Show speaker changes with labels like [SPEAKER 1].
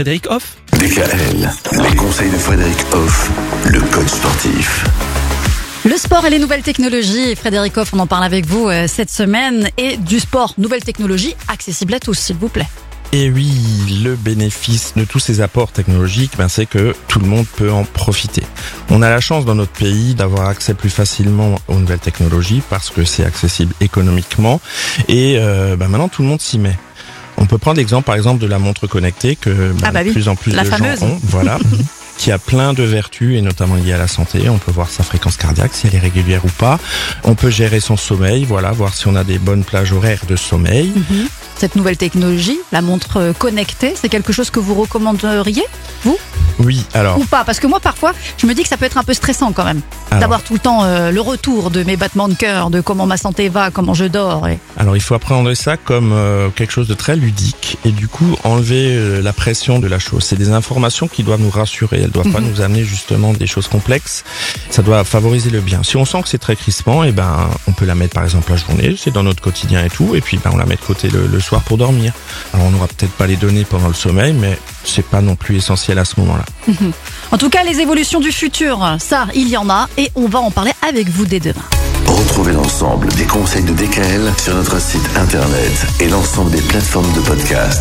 [SPEAKER 1] Frédéric Hoff.
[SPEAKER 2] DKL, les conseils de Frédéric Hoff, le coach sportif.
[SPEAKER 3] Le sport et les nouvelles technologies. Frédéric Hoff, on en parle avec vous euh, cette semaine. Et du sport, nouvelles technologies, accessibles à tous, s'il vous plaît.
[SPEAKER 4] Et oui, le bénéfice de tous ces apports technologiques, ben, c'est que tout le monde peut en profiter. On a la chance dans notre pays d'avoir accès plus facilement aux nouvelles technologies parce que c'est accessible économiquement et euh, ben, maintenant tout le monde s'y met. On peut prendre l'exemple par exemple de la montre connectée que
[SPEAKER 3] Ah bah
[SPEAKER 4] de
[SPEAKER 3] oui,
[SPEAKER 4] plus en plus
[SPEAKER 3] la
[SPEAKER 4] de
[SPEAKER 3] fameuse.
[SPEAKER 4] gens ont, voilà, qui a plein de vertus et notamment liées à la santé. On peut voir sa fréquence cardiaque si elle est régulière ou pas. On peut gérer son sommeil, voilà, voir si on a des bonnes plages horaires de sommeil.
[SPEAKER 3] Cette nouvelle technologie, la montre euh, connectée, c'est quelque chose que vous recommanderiez, vous?
[SPEAKER 4] Oui, alors
[SPEAKER 3] Ou pas? Parce que moi, parfois, je me dis que ça peut être un peu stressant quand même. D'avoir tout le temps euh, le retour de mes battements de cœur, de comment ma santé va, comment je dors. Et...
[SPEAKER 4] Alors il faut appréhender ça comme euh, quelque chose de très ludique et du coup enlever euh, la pression de la chose. C'est des informations qui doivent nous rassurer, elles doivent pas nous amener justement des choses complexes. Ça doit favoriser le bien. Si on sent que c'est très crispant, et ben on peut la mettre par exemple la journée, c'est dans notre quotidien et tout, et puis ben on la met de côté le, le soir pour dormir. Alors on n'aura peut-être pas les données pendant le sommeil, mais c'est pas non plus essentiel à ce moment-là.
[SPEAKER 3] En tout cas, les évolutions du futur, ça, il y en a. Et on va en parler avec vous dès demain.
[SPEAKER 2] Retrouvez l'ensemble des conseils de DKL sur notre site internet et l'ensemble des plateformes de podcast.